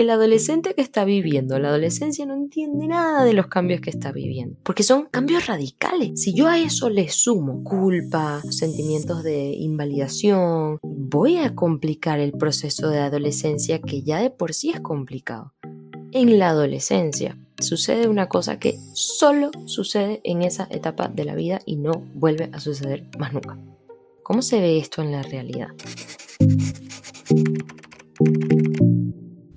el adolescente que está viviendo la adolescencia no entiende nada de los cambios que está viviendo, porque son cambios radicales. Si yo a eso le sumo culpa, sentimientos de invalidación, voy a complicar el proceso de adolescencia que ya de por sí es complicado. En la adolescencia sucede una cosa que solo sucede en esa etapa de la vida y no vuelve a suceder más nunca. ¿Cómo se ve esto en la realidad?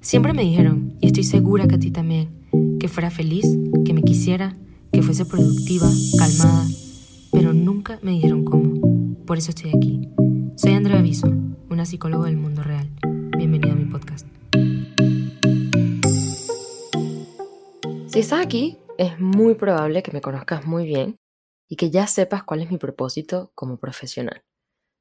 Siempre me dijeron, y estoy segura que a ti también, que fuera feliz, que me quisiera, que fuese productiva, calmada, pero nunca me dijeron cómo. Por eso estoy aquí. Soy Andrea Aviso, una psicóloga del mundo real. Bienvenida a mi podcast. Si estás aquí, es muy probable que me conozcas muy bien y que ya sepas cuál es mi propósito como profesional.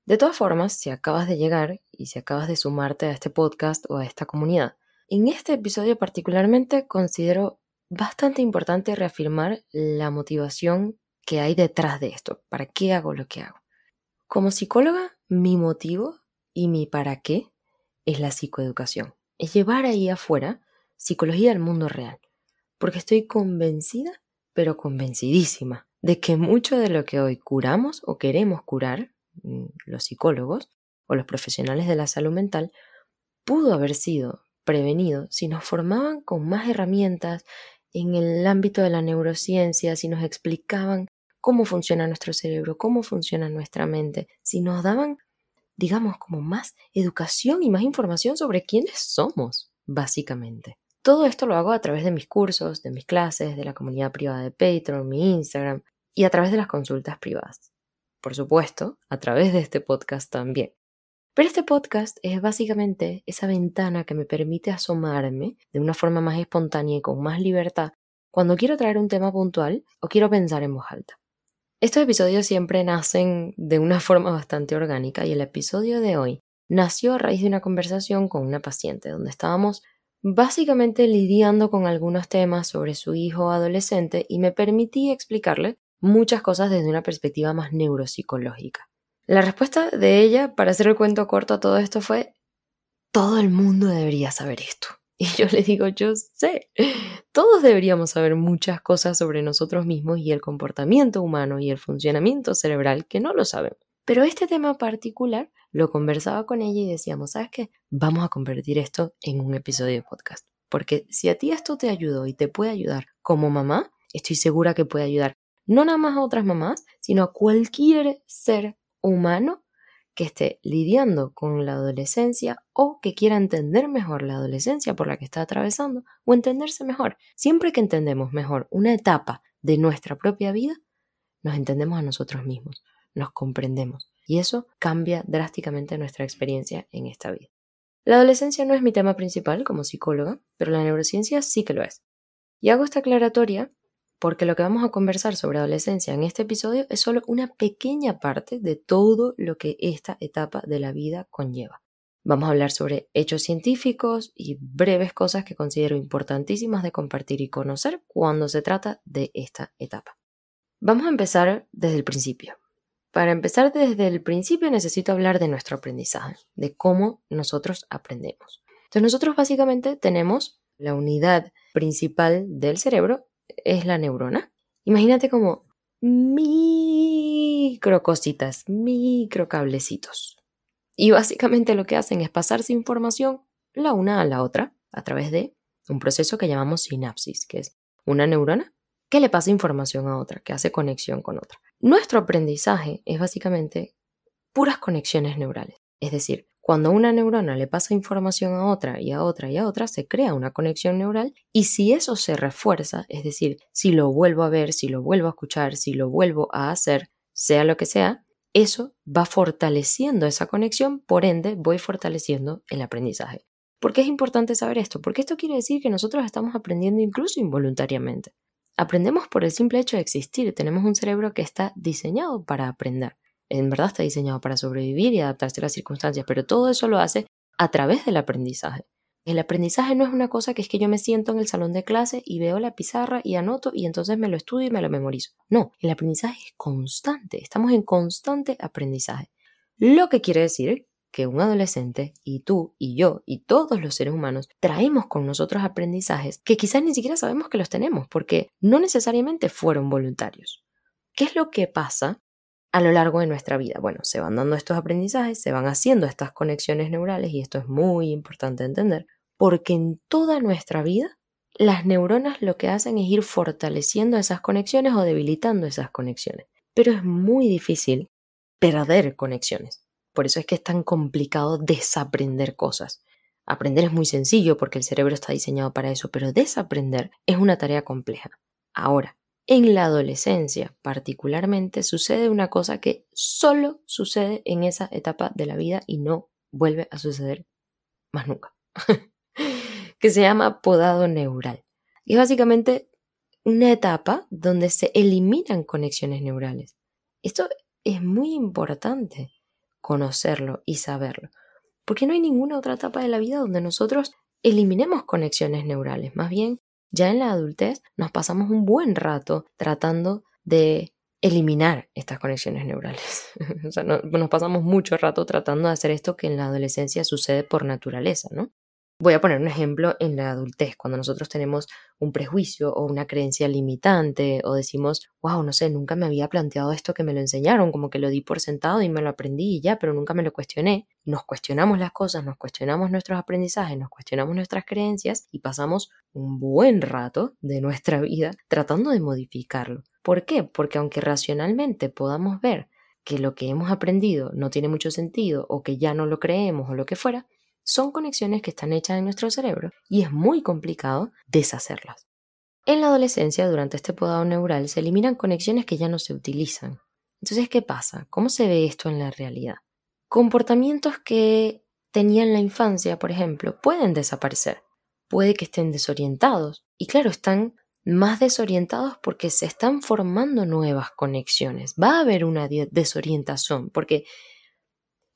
De todas formas, si acabas de llegar y si acabas de sumarte a este podcast o a esta comunidad, en este episodio particularmente considero bastante importante reafirmar la motivación que hay detrás de esto. ¿Para qué hago lo que hago? Como psicóloga, mi motivo y mi para qué es la psicoeducación. Es llevar ahí afuera psicología al mundo real. Porque estoy convencida, pero convencidísima, de que mucho de lo que hoy curamos o queremos curar, mm, los psicólogos o los profesionales de la salud mental, pudo haber sido prevenido si nos formaban con más herramientas en el ámbito de la neurociencia, si nos explicaban cómo funciona nuestro cerebro, cómo funciona nuestra mente, si nos daban, digamos, como más educación y más información sobre quiénes somos, básicamente. Todo esto lo hago a través de mis cursos, de mis clases, de la comunidad privada de Patreon, mi Instagram y a través de las consultas privadas. Por supuesto, a través de este podcast también. Pero este podcast es básicamente esa ventana que me permite asomarme de una forma más espontánea y con más libertad cuando quiero traer un tema puntual o quiero pensar en voz alta. Estos episodios siempre nacen de una forma bastante orgánica y el episodio de hoy nació a raíz de una conversación con una paciente donde estábamos básicamente lidiando con algunos temas sobre su hijo adolescente y me permití explicarle muchas cosas desde una perspectiva más neuropsicológica. La respuesta de ella, para hacer el cuento corto a todo esto, fue, todo el mundo debería saber esto. Y yo le digo, yo sé, todos deberíamos saber muchas cosas sobre nosotros mismos y el comportamiento humano y el funcionamiento cerebral que no lo sabemos. Pero este tema particular lo conversaba con ella y decíamos, ¿sabes qué? Vamos a convertir esto en un episodio de podcast. Porque si a ti esto te ayudó y te puede ayudar como mamá, estoy segura que puede ayudar no nada más a otras mamás, sino a cualquier ser humano que esté lidiando con la adolescencia o que quiera entender mejor la adolescencia por la que está atravesando o entenderse mejor. Siempre que entendemos mejor una etapa de nuestra propia vida, nos entendemos a nosotros mismos, nos comprendemos y eso cambia drásticamente nuestra experiencia en esta vida. La adolescencia no es mi tema principal como psicóloga, pero la neurociencia sí que lo es. Y hago esta aclaratoria porque lo que vamos a conversar sobre adolescencia en este episodio es solo una pequeña parte de todo lo que esta etapa de la vida conlleva. Vamos a hablar sobre hechos científicos y breves cosas que considero importantísimas de compartir y conocer cuando se trata de esta etapa. Vamos a empezar desde el principio. Para empezar desde el principio necesito hablar de nuestro aprendizaje, de cómo nosotros aprendemos. Entonces nosotros básicamente tenemos la unidad principal del cerebro es la neurona. Imagínate como micro cositas, micro cablecitos. Y básicamente lo que hacen es pasarse información la una a la otra a través de un proceso que llamamos sinapsis, que es una neurona que le pasa información a otra, que hace conexión con otra. Nuestro aprendizaje es básicamente puras conexiones neurales. Es decir, cuando una neurona le pasa información a otra y a otra y a otra, se crea una conexión neural y si eso se refuerza, es decir, si lo vuelvo a ver, si lo vuelvo a escuchar, si lo vuelvo a hacer, sea lo que sea, eso va fortaleciendo esa conexión, por ende voy fortaleciendo el aprendizaje. ¿Por qué es importante saber esto? Porque esto quiere decir que nosotros estamos aprendiendo incluso involuntariamente. Aprendemos por el simple hecho de existir, tenemos un cerebro que está diseñado para aprender en verdad está diseñado para sobrevivir y adaptarse a las circunstancias, pero todo eso lo hace a través del aprendizaje. El aprendizaje no es una cosa que es que yo me siento en el salón de clase y veo la pizarra y anoto y entonces me lo estudio y me lo memorizo. No, el aprendizaje es constante, estamos en constante aprendizaje. Lo que quiere decir que un adolescente y tú y yo y todos los seres humanos traemos con nosotros aprendizajes que quizás ni siquiera sabemos que los tenemos porque no necesariamente fueron voluntarios. ¿Qué es lo que pasa a lo largo de nuestra vida? Bueno, se van dando estos aprendizajes, se van haciendo estas conexiones neurales y esto es muy importante entender porque en toda nuestra vida las neuronas lo que hacen es ir fortaleciendo esas conexiones o debilitando esas conexiones. Pero es muy difícil perder conexiones. Por eso es que es tan complicado desaprender cosas. Aprender es muy sencillo porque el cerebro está diseñado para eso, pero desaprender es una tarea compleja. Ahora, en la adolescencia particularmente sucede una cosa que solo sucede en esa etapa de la vida y no vuelve a suceder más nunca, que se llama podado neural. Y es básicamente una etapa donde se eliminan conexiones neurales. Esto es muy importante conocerlo y saberlo, porque no hay ninguna otra etapa de la vida donde nosotros eliminemos conexiones neurales. Más bien, ya en la adultez nos pasamos un buen rato tratando de eliminar estas conexiones neurales. o sea, nos pasamos mucho rato tratando de hacer esto que en la adolescencia sucede por naturaleza, ¿no? Voy a poner un ejemplo en la adultez, cuando nosotros tenemos un prejuicio o una creencia limitante o decimos, wow, no sé, nunca me había planteado esto que me lo enseñaron, como que lo di por sentado y me lo aprendí y ya, pero nunca me lo cuestioné. Nos cuestionamos las cosas, nos cuestionamos nuestros aprendizajes, nos cuestionamos nuestras creencias y pasamos un buen rato de nuestra vida tratando de modificarlo. ¿Por qué? Porque aunque racionalmente podamos ver que lo que hemos aprendido no tiene mucho sentido o que ya no lo creemos o lo que fuera, son conexiones que están hechas en nuestro cerebro y es muy complicado deshacerlas. En la adolescencia, durante este podado neural, se eliminan conexiones que ya no se utilizan. Entonces, ¿qué pasa? ¿Cómo se ve esto en la realidad? Comportamientos que tenía en la infancia, por ejemplo, pueden desaparecer. Puede que estén desorientados. Y claro, están más desorientados porque se están formando nuevas conexiones. Va a haber una desorientación porque,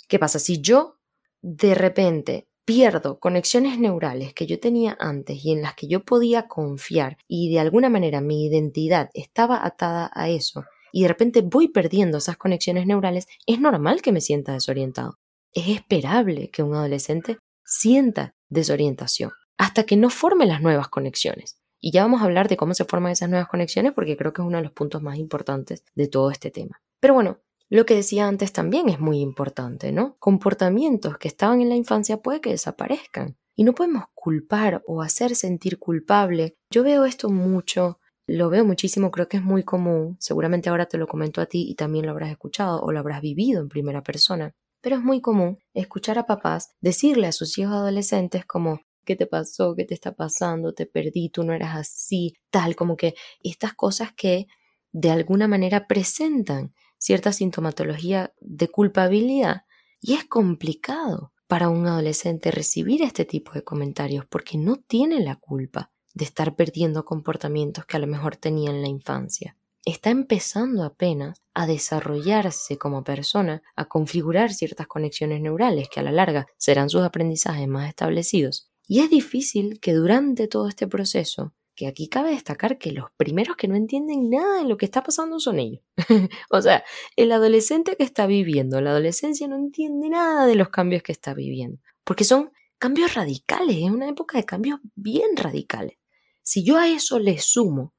¿qué pasa? Si yo de repente pierdo conexiones neurales que yo tenía antes y en las que yo podía confiar y de alguna manera mi identidad estaba atada a eso y de repente voy perdiendo esas conexiones neurales, es normal que me sienta desorientado. Es esperable que un adolescente sienta desorientación hasta que no forme las nuevas conexiones. Y ya vamos a hablar de cómo se forman esas nuevas conexiones porque creo que es uno de los puntos más importantes de todo este tema. Pero bueno, lo que decía antes también es muy importante, ¿no? Comportamientos que estaban en la infancia puede que desaparezcan. Y no podemos culpar o hacer sentir culpable. Yo veo esto mucho, lo veo muchísimo, creo que es muy común. Seguramente ahora te lo comento a ti y también lo habrás escuchado o lo habrás vivido en primera persona. Pero es muy común escuchar a papás decirle a sus hijos adolescentes como ¿qué te pasó? ¿Qué te está pasando? Te perdí, tú no eras así, tal, como que estas cosas que de alguna manera presentan cierta sintomatología de culpabilidad y es complicado para un adolescente recibir este tipo de comentarios porque no tiene la culpa de estar perdiendo comportamientos que a lo mejor tenía en la infancia. Está empezando apenas a desarrollarse como persona, a configurar ciertas conexiones neurales que a la larga serán sus aprendizajes más establecidos. Y es difícil que durante todo este proceso que aquí cabe destacar que los primeros que no entienden nada de lo que está pasando son ellos. o sea, el adolescente que está viviendo la adolescencia no entiende nada de los cambios que está viviendo, porque son cambios radicales, es una época de cambios bien radicales. Si yo a eso le sumo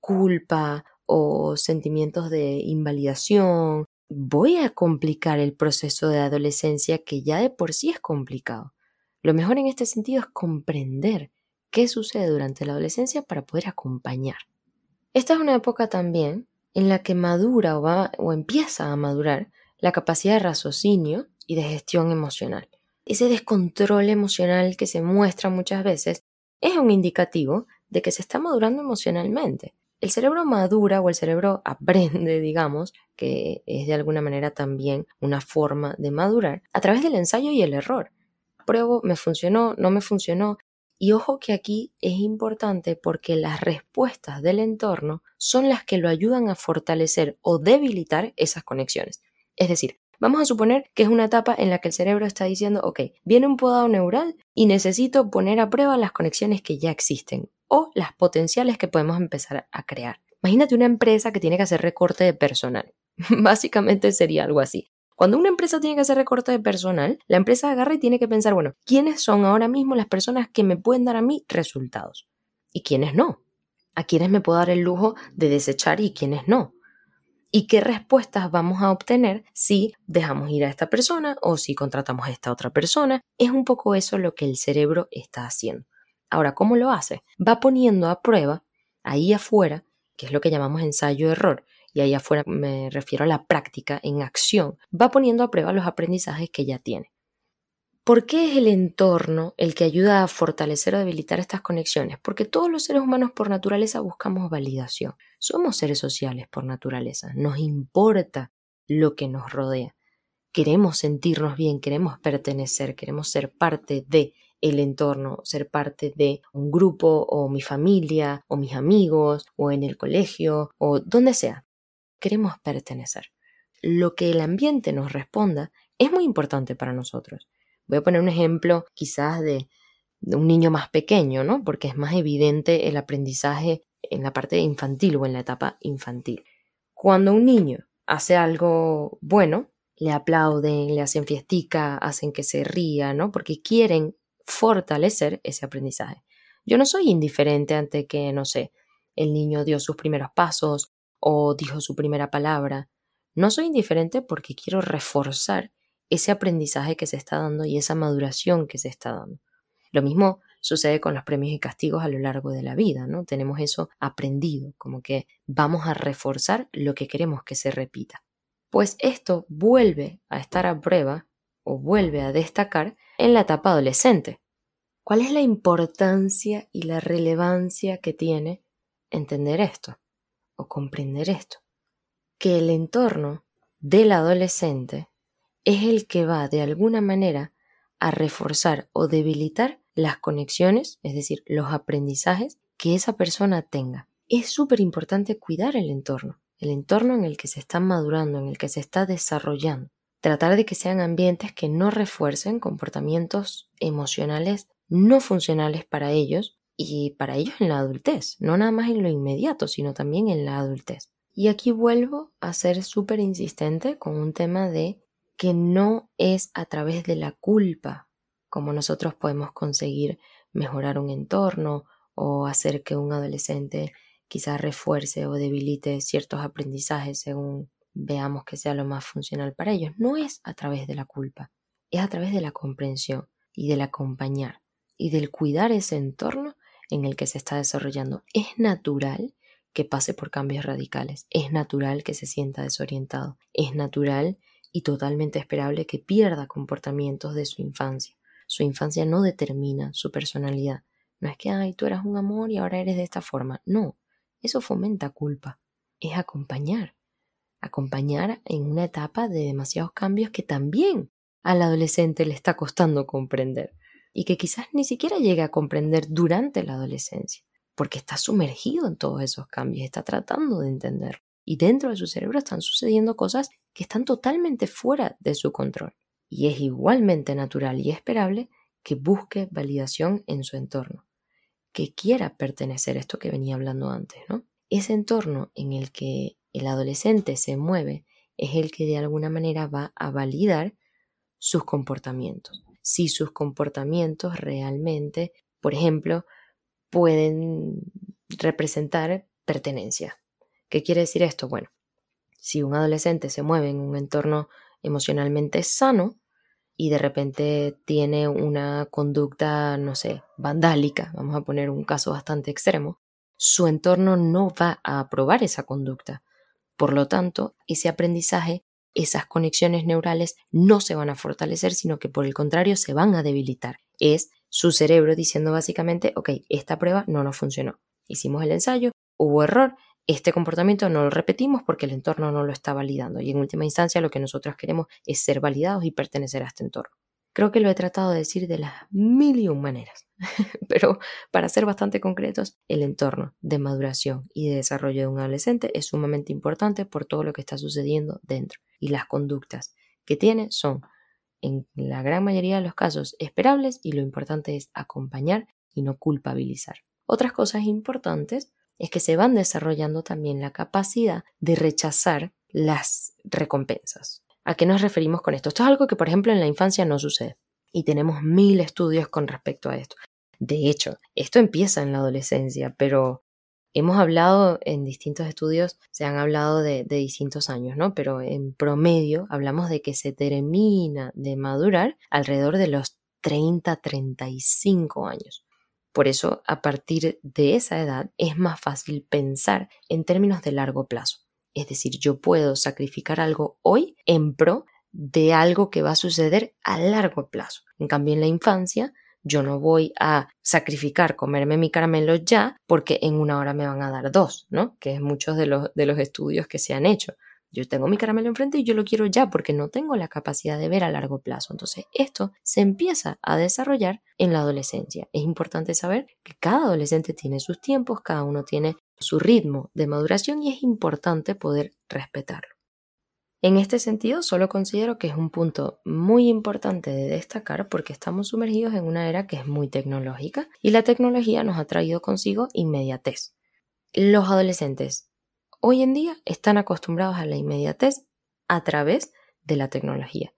culpa o sentimientos de invalidación, voy a complicar el proceso de adolescencia que ya de por sí es complicado. Lo mejor en este sentido es comprender qué sucede durante la adolescencia para poder acompañar. Esta es una época también en la que madura o, va, o empieza a madurar la capacidad de raciocinio y de gestión emocional. Ese descontrol emocional que se muestra muchas veces es un indicativo de que se está madurando emocionalmente. El cerebro madura o el cerebro aprende, digamos, que es de alguna manera también una forma de madurar, a través del ensayo y el error. Pruebo, me funcionó, no me funcionó, y ojo que aquí es importante porque las respuestas del entorno son las que lo ayudan a fortalecer o debilitar esas conexiones. Es decir, vamos a suponer que es una etapa en la que el cerebro está diciendo, ok, viene un podado neural y necesito poner a prueba las conexiones que ya existen o las potenciales que podemos empezar a crear. Imagínate una empresa que tiene que hacer recorte de personal. Básicamente sería algo así. Cuando una empresa tiene que hacer recorte de personal, la empresa agarra y tiene que pensar, bueno, ¿quiénes son ahora mismo las personas que me pueden dar a mí resultados? ¿Y quiénes no? ¿A quiénes me puedo dar el lujo de desechar y quiénes no? ¿Y qué respuestas vamos a obtener si dejamos ir a esta persona o si contratamos a esta otra persona? Es un poco eso lo que el cerebro está haciendo. Ahora, ¿cómo lo hace? Va poniendo a prueba ahí afuera, que es lo que llamamos ensayo-error, y ahí afuera me refiero a la práctica en acción, va poniendo a prueba los aprendizajes que ya tiene. ¿Por qué es el entorno el que ayuda a fortalecer o debilitar estas conexiones? Porque todos los seres humanos por naturaleza buscamos validación. Somos seres sociales por naturaleza. Nos importa lo que nos rodea. Queremos sentirnos bien, queremos pertenecer, queremos ser parte de el entorno, ser parte de un grupo o mi familia o mis amigos o en el colegio o donde sea. Queremos pertenecer. Lo que el ambiente nos responda es muy importante para nosotros. Voy a poner un ejemplo quizás de, un niño más pequeño, ¿no? Porque es más evidente el aprendizaje en la parte infantil o en la etapa infantil. Cuando un niño hace algo bueno, le aplauden, le hacen fiestica, hacen que se ría, ¿no? Porque quieren fortalecer ese aprendizaje. Yo no soy indiferente ante que, no sé, el niño dio sus primeros pasos o dijo su primera palabra. No soy indiferente porque quiero reforzar ese aprendizaje que se está dando y esa maduración que se está dando. Lo mismo sucede con los premios y castigos a lo largo de la vida, ¿no? Tenemos eso aprendido, como que vamos a reforzar lo que queremos que se repita. Pues esto vuelve a estar a prueba o vuelve a destacar en la etapa adolescente. ¿Cuál es la importancia y la relevancia que tiene entender esto comprender esto? Que el entorno del adolescente es el que va de alguna manera a reforzar o debilitar las conexiones, es decir, los aprendizajes que esa persona tenga. Es súper importante cuidar el entorno, el entorno en el que se está madurando, en el que se está desarrollando. Tratar de que sean ambientes que no refuercen comportamientos emocionales no funcionales para ellos y para ellos en la adultez, no nada más en lo inmediato, sino también en la adultez. Y aquí vuelvo a ser súper insistente con un tema de que no es a través de la culpa como nosotros podemos conseguir mejorar un entorno o hacer que un adolescente quizás refuerce o debilite ciertos aprendizajes según veamos que sea lo más funcional para ellos. No es a través de la culpa, es a través de la comprensión y del acompañar y del cuidar ese entorno en el que se está desarrollando. Es natural que pase por cambios radicales, es natural que se sienta desorientado, es natural y totalmente esperable que pierda comportamientos de su infancia. Su infancia no determina su personalidad. No es que, ay, tú eras un amor y ahora eres de esta forma. No, eso fomenta culpa. Es acompañar. Acompañar en una etapa de demasiados cambios que también al adolescente le está costando comprender y que quizás ni siquiera llegue a comprender durante la adolescencia, porque está sumergido en todos esos cambios, está tratando de entender y dentro de su cerebro están sucediendo cosas que están totalmente fuera de su control. Y es igualmente natural y esperable que busque validación en su entorno, que quiera pertenecer a esto que venía hablando antes, ¿no? Ese entorno en el que el adolescente se mueve es el que de alguna manera va a validar sus comportamientos. Si sus comportamientos realmente, por ejemplo, pueden representar pertenencia, ¿Qué quiere decir esto? Bueno, si un adolescente se mueve en un entorno emocionalmente sano y de repente tiene una conducta, no sé, vandálica, vamos a poner un caso bastante extremo, su entorno no va a aprobar esa conducta. Por lo tanto, ese aprendizaje, esas conexiones neurales no se van a fortalecer, sino que por el contrario se van a debilitar. Es su cerebro diciendo básicamente, ok, esta prueba no nos funcionó. Hicimos el ensayo, hubo error, este comportamiento no lo repetimos porque el entorno no lo está validando y en última instancia lo que nosotros queremos es ser validados y pertenecer a este entorno. Creo que lo he tratado de decir de las mil y un maneras, pero para ser bastante concretos, el entorno de maduración y de desarrollo de un adolescente es sumamente importante por todo lo que está sucediendo dentro y las conductas que tiene son en la gran mayoría de los casos esperables y lo importante es acompañar y no culpabilizar. Otras cosas importantes es que se van desarrollando también la capacidad de rechazar las recompensas. ¿A qué nos referimos con esto? Esto es algo que, por ejemplo, en la infancia no sucede. Y tenemos mil estudios con respecto a esto. De hecho, esto empieza en la adolescencia, pero hemos hablado en distintos estudios, se han hablado de, distintos años, ¿no? Pero en promedio hablamos de que se termina de madurar alrededor de los 30, 35 años. Por eso, a partir de esa edad, es más fácil pensar en términos de largo plazo. Es decir, yo puedo sacrificar algo hoy en pro de algo que va a suceder a largo plazo. En cambio, en la infancia, yo no voy a sacrificar comerme mi caramelo ya porque en una hora me van a dar dos, ¿no? Que es muchos de los, de los estudios que se han hecho. Yo tengo mi caramelo enfrente y yo lo quiero ya porque no tengo la capacidad de ver a largo plazo. Entonces, esto se empieza a desarrollar en la adolescencia. Es importante saber que cada adolescente tiene sus tiempos, cada uno tiene su ritmo de maduración y es importante poder respetarlo. En este sentido, solo considero que es un punto muy importante de destacar porque estamos sumergidos en una era que es muy tecnológica y la tecnología nos ha traído consigo inmediatez. Los adolescentes hoy en día están acostumbrados a la inmediatez a través de la tecnología.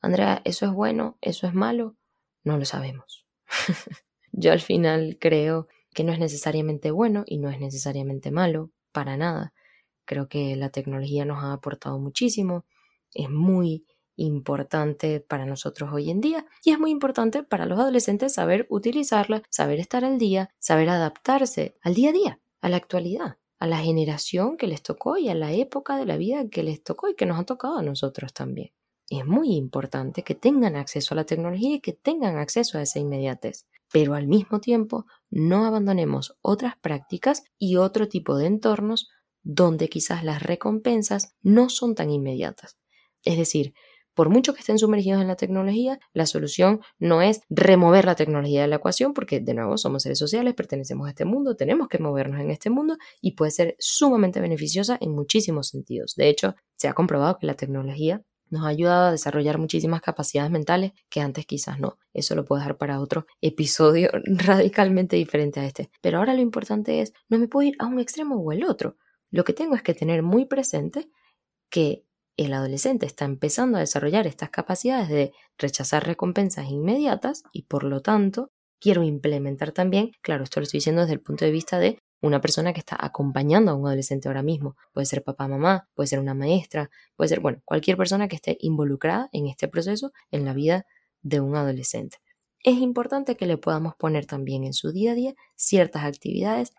Andrea, ¿eso es bueno? ¿Eso es malo? No lo sabemos. Yo al final creo que no es necesariamente bueno y no es necesariamente malo, para nada. Creo que la tecnología nos ha aportado muchísimo, es muy importante para nosotros hoy en día y es muy importante para los adolescentes saber utilizarla, saber estar al día, saber adaptarse al día a día, a la actualidad, a la generación que les tocó y a la época de la vida que les tocó y que nos ha tocado a nosotros también. Es muy importante que tengan acceso a la tecnología y que tengan acceso a esa inmediatez pero al mismo tiempo no abandonemos otras prácticas y otro tipo de entornos donde quizás las recompensas no son tan inmediatas. Es decir, por mucho que estén sumergidos en la tecnología, la solución no es remover la tecnología de la ecuación, porque de nuevo somos seres sociales, pertenecemos a este mundo, tenemos que movernos en este mundo y puede ser sumamente beneficiosa en muchísimos sentidos. De hecho, se ha comprobado que la tecnología nos ha ayudado a desarrollar muchísimas capacidades mentales que antes quizás no. Eso lo puedo dejar para otro episodio radicalmente diferente a este. Pero ahora lo importante es, no me puedo ir a un extremo o el otro. Lo que tengo es que tener muy presente que el adolescente está empezando a desarrollar estas capacidades de rechazar recompensas inmediatas y por lo tanto quiero implementar también, claro, esto lo estoy diciendo desde el punto de vista de una persona que está acompañando a un adolescente ahora mismo. Puede ser papá, mamá, puede ser una maestra, puede ser, bueno, cualquier persona que esté involucrada en este proceso en la vida de un adolescente. Es importante que le podamos poner también en su día a día ciertas actividades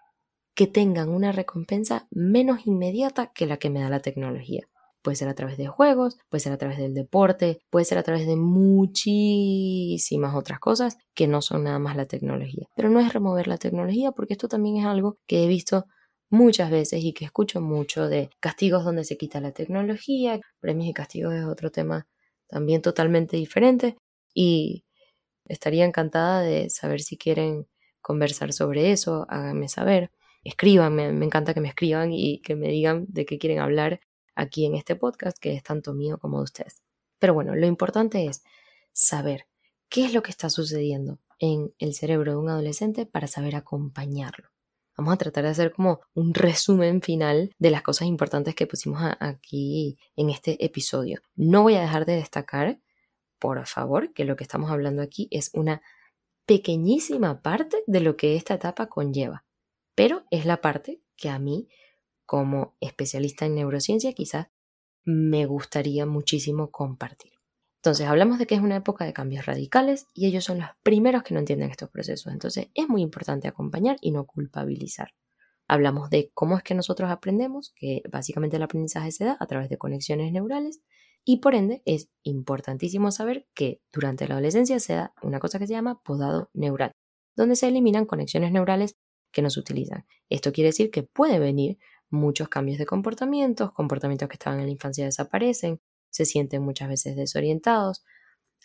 que tengan una recompensa menos inmediata que la que me da la tecnología. Puede ser a través de juegos, puede ser a través del deporte, puede ser a través de muchísimas otras cosas que no son nada más la tecnología. Pero no es remover la tecnología porque esto también es algo que he visto muchas veces y que escucho mucho de castigos donde se quita la tecnología, premios y castigos es otro tema también totalmente diferente y estaría encantada de saber si quieren conversar sobre eso, háganme saber, escríbanme, me encanta que me escriban y que me digan de qué quieren hablar aquí en este podcast que es tanto mío como de ustedes. Pero bueno, lo importante es saber qué es lo que está sucediendo en el cerebro de un adolescente para saber acompañarlo. Vamos a tratar de hacer como un resumen final de las cosas importantes que pusimos aquí en este episodio. No voy a dejar de destacar, por favor, que lo que estamos hablando aquí es una pequeñísima parte de lo que esta etapa conlleva, pero es la parte que a mí como especialista en neurociencia quizás me gustaría muchísimo compartir. Entonces, hablamos de que es una época de cambios radicales y ellos son los primeros que no entienden estos procesos. Entonces, es muy importante acompañar y no culpabilizar. Hablamos de cómo es que nosotros aprendemos, que básicamente el aprendizaje se da a través de conexiones neurales y por ende es importantísimo saber que durante la adolescencia se da una cosa que se llama podado neural, donde se eliminan conexiones neurales que no se utilizan. Esto quiere decir que puede venir muchos cambios de comportamientos, comportamientos que estaban en la infancia desaparecen, se sienten muchas veces desorientados.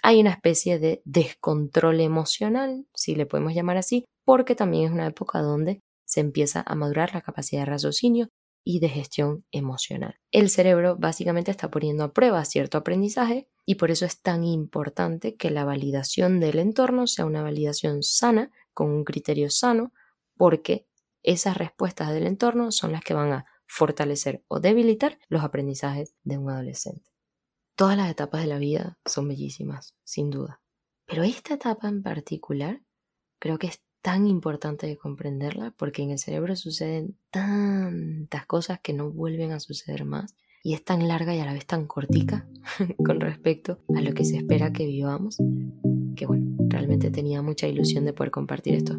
Hay una especie de descontrol emocional, si le podemos llamar así, porque también es una época donde se empieza a madurar la capacidad de raciocinio y de gestión emocional. El cerebro básicamente está poniendo a prueba cierto aprendizaje y por eso es tan importante que la validación del entorno sea una validación sana, con un criterio sano, porque esas respuestas del entorno son las que van a fortalecer o debilitar los aprendizajes de un adolescente. Todas las etapas de la vida son bellísimas, sin duda. Pero esta etapa en particular creo que es tan importante de comprenderla porque en el cerebro suceden tantas cosas que no vuelven a suceder más y es tan larga y a la vez tan cortica con respecto a lo que se espera que vivamos que bueno, realmente tenía mucha ilusión de poder compartir esto.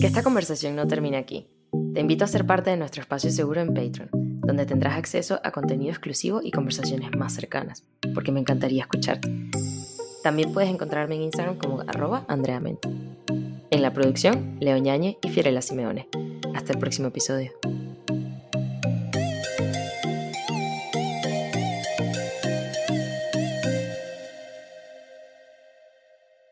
Que esta conversación no termine aquí. Te invito a ser parte de nuestro espacio seguro en Patreon, donde tendrás acceso a contenido exclusivo y conversaciones más cercanas, porque me encantaría escucharte. También puedes encontrarme en Instagram como arroba andreamente. En la producción, Leo Ñañe y Fiorella Simeone. Hasta el próximo episodio.